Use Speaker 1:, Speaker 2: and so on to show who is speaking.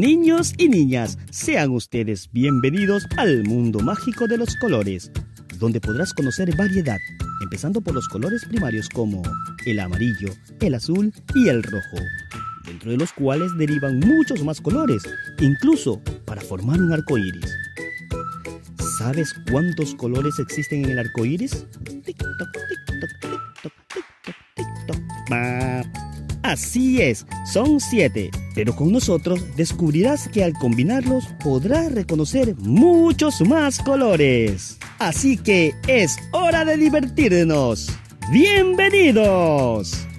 Speaker 1: Niños y niñas, sean ustedes bienvenidos al mundo mágico de los colores, donde podrás conocer variedad, empezando por los colores primarios como el amarillo, el azul y el rojo, dentro de los cuales derivan muchos más colores, incluso para formar un arco iris. ¿Sabes cuántos colores existen en el arco iris? Tic-toc, tic-toc, tic-toc, tic-toc, tic-toc. Así es, son siete, pero con nosotros descubrirás que al combinarlos podrás reconocer muchos más colores. Así que es hora de divertirnos. ¡Bienvenidos!